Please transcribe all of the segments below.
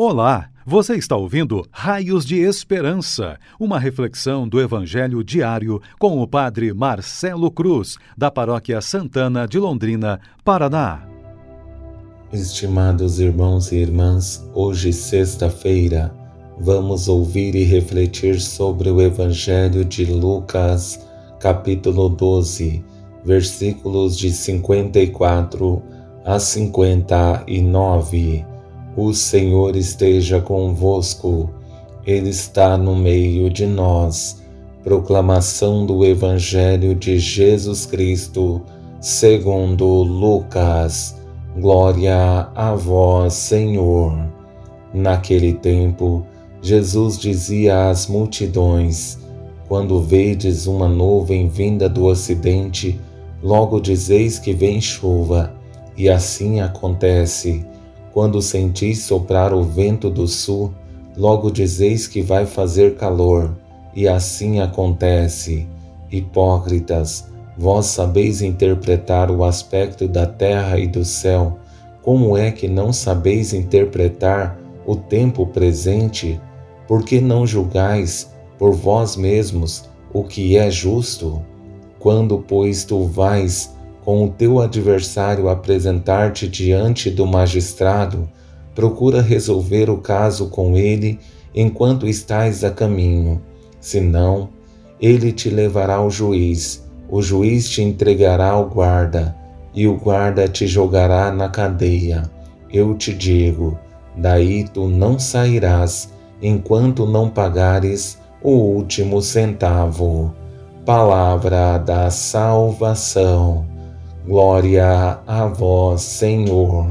Olá, você está ouvindo Raios de Esperança, uma reflexão do Evangelho diário com o Padre Marcelo Cruz, da Paróquia Santana de Londrina, Paraná. Estimados irmãos e irmãs, hoje, sexta-feira, vamos ouvir e refletir sobre o Evangelho de Lucas, capítulo 12, versículos de 54 a 59 o Senhor esteja convosco, Ele está no meio de nós. Proclamação do Evangelho de Jesus Cristo, segundo Lucas. Glória a vós, Senhor. Naquele tempo, Jesus dizia às multidões: Quando vedes uma nuvem vinda do ocidente, logo dizeis que vem chuva, e assim acontece. Quando sentis soprar o vento do sul, logo dizeis que vai fazer calor, e assim acontece. Hipócritas, vós sabeis interpretar o aspecto da terra e do céu, como é que não sabeis interpretar o tempo presente? Por que não julgais por vós mesmos o que é justo? Quando, pois, tu vais com o teu adversário apresentar-te diante do magistrado, procura resolver o caso com ele enquanto estás a caminho. Senão, ele te levará ao juiz, o juiz te entregará ao guarda, e o guarda te jogará na cadeia. Eu te digo: daí tu não sairás enquanto não pagares o último centavo. Palavra da salvação. Glória a vós, Senhor.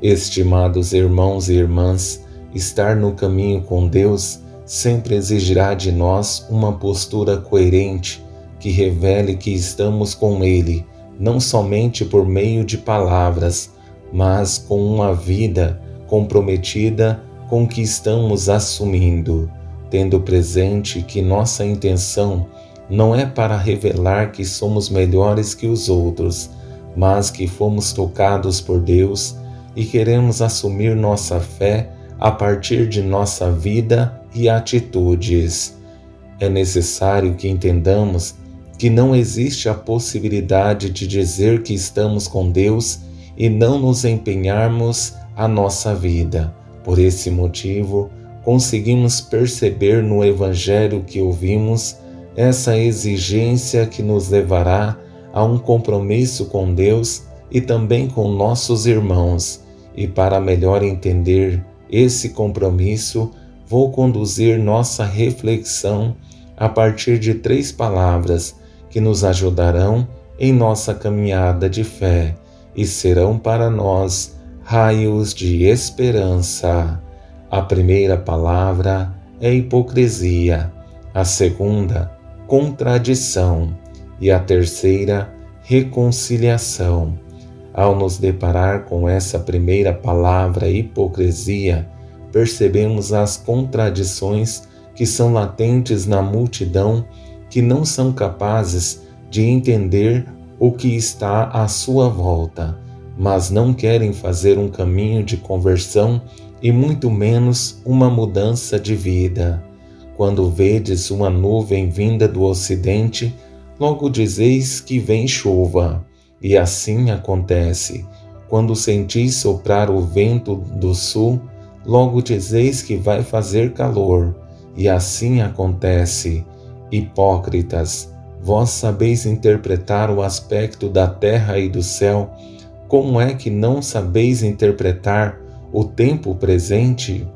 Estimados irmãos e irmãs, estar no caminho com Deus sempre exigirá de nós uma postura coerente que revele que estamos com Ele, não somente por meio de palavras, mas com uma vida comprometida com o que estamos assumindo, tendo presente que nossa intenção não é para revelar que somos melhores que os outros, mas que fomos tocados por Deus e queremos assumir nossa fé a partir de nossa vida e atitudes. É necessário que entendamos que não existe a possibilidade de dizer que estamos com Deus e não nos empenharmos a nossa vida. Por esse motivo, conseguimos perceber no Evangelho que ouvimos essa exigência que nos levará a um compromisso com Deus e também com nossos irmãos. E para melhor entender esse compromisso, vou conduzir nossa reflexão a partir de três palavras que nos ajudarão em nossa caminhada de fé e serão para nós raios de esperança. A primeira palavra é hipocrisia, a segunda, contradição, e a terceira, reconciliação. Ao nos deparar com essa primeira palavra, hipocrisia, percebemos as contradições que são latentes na multidão que não são capazes de entender o que está à sua volta, mas não querem fazer um caminho de conversão e muito menos uma mudança de vida. Quando vedes uma nuvem vinda do ocidente, logo dizeis que vem chuva. E assim acontece. Quando sentis soprar o vento do sul, logo dizeis que vai fazer calor. E assim acontece. Hipócritas, vós sabeis interpretar o aspecto da terra e do céu, como é que não sabeis interpretar o tempo presente?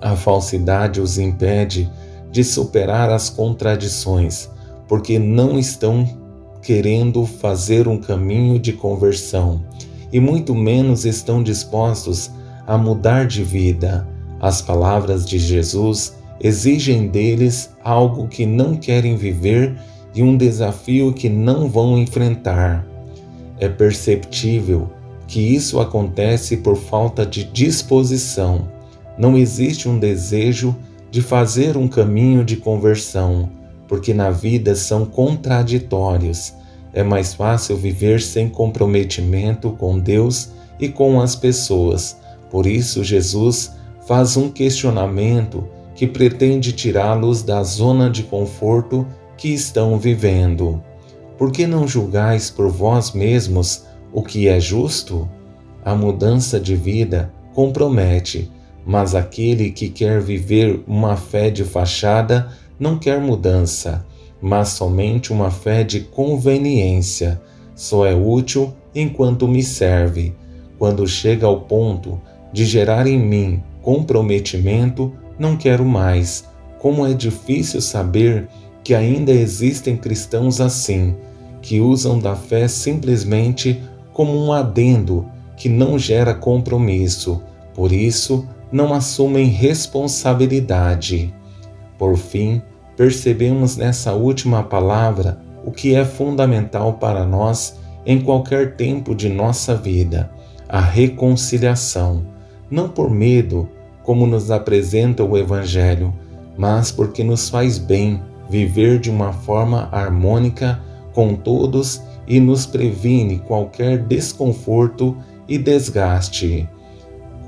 A falsidade os impede de superar as contradições, porque não estão querendo fazer um caminho de conversão e muito menos estão dispostos a mudar de vida. As palavras de Jesus exigem deles algo que não querem viver e um desafio que não vão enfrentar. É perceptível que isso acontece por falta de disposição não existe um desejo de fazer um caminho de conversão, porque na vida são contraditórios. É mais fácil viver sem comprometimento com Deus e com as pessoas, Por isso, Jesus faz um questionamento que pretende tirá-los da zona de conforto que estão vivendo. Por que não julgais por vós mesmos o que é justo? A mudança de vida compromete, mas aquele que quer viver uma fé de fachada não quer mudança, mas somente uma fé de conveniência. Só é útil enquanto me serve. Quando chega ao ponto de gerar em mim comprometimento, não quero mais. Como é difícil saber que ainda existem cristãos assim, que usam da fé simplesmente como um adendo que não gera compromisso, por isso não assumem responsabilidade. Por fim, percebemos nessa última palavra o que é fundamental para nós em qualquer tempo de nossa vida: a reconciliação, não por medo, como nos apresenta o Evangelho, mas porque nos faz bem viver de uma forma harmônica com todos e nos previne qualquer desconforto e desgaste.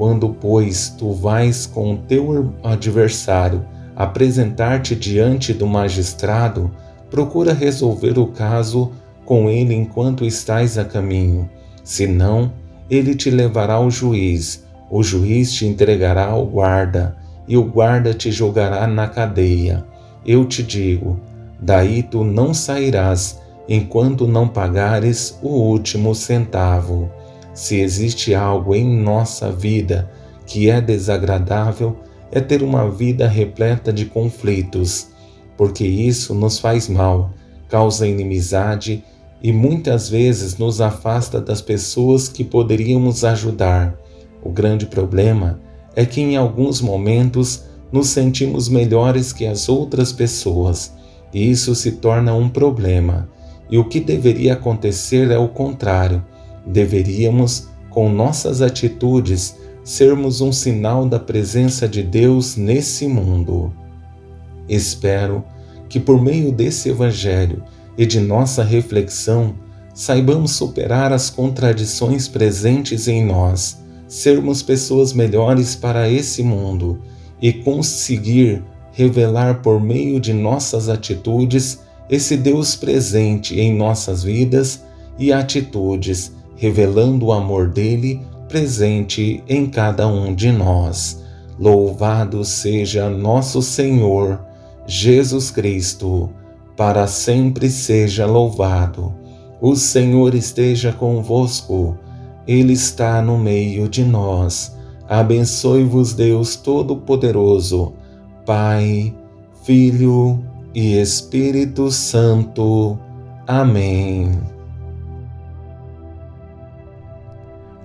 Quando, pois, tu vais com o teu adversário apresentar-te diante do magistrado, procura resolver o caso com ele enquanto estás a caminho. Senão, ele te levará ao juiz, o juiz te entregará ao guarda, e o guarda te jogará na cadeia. Eu te digo: daí tu não sairás enquanto não pagares o último centavo. Se existe algo em nossa vida que é desagradável, é ter uma vida repleta de conflitos, porque isso nos faz mal, causa inimizade e muitas vezes nos afasta das pessoas que poderíamos ajudar. O grande problema é que em alguns momentos nos sentimos melhores que as outras pessoas, e isso se torna um problema. E o que deveria acontecer é o contrário. Deveríamos, com nossas atitudes, sermos um sinal da presença de Deus nesse mundo. Espero que, por meio desse Evangelho e de nossa reflexão, saibamos superar as contradições presentes em nós, sermos pessoas melhores para esse mundo e conseguir revelar por meio de nossas atitudes esse Deus presente em nossas vidas e atitudes, revelando o amor dele presente em cada um de nós. Louvado seja nosso Senhor Jesus Cristo, para sempre seja louvado. O Senhor esteja convosco, Ele está no meio de nós. Abençoe-vos, Deus Todo-Poderoso, Pai, Filho e Espírito Santo. Amém.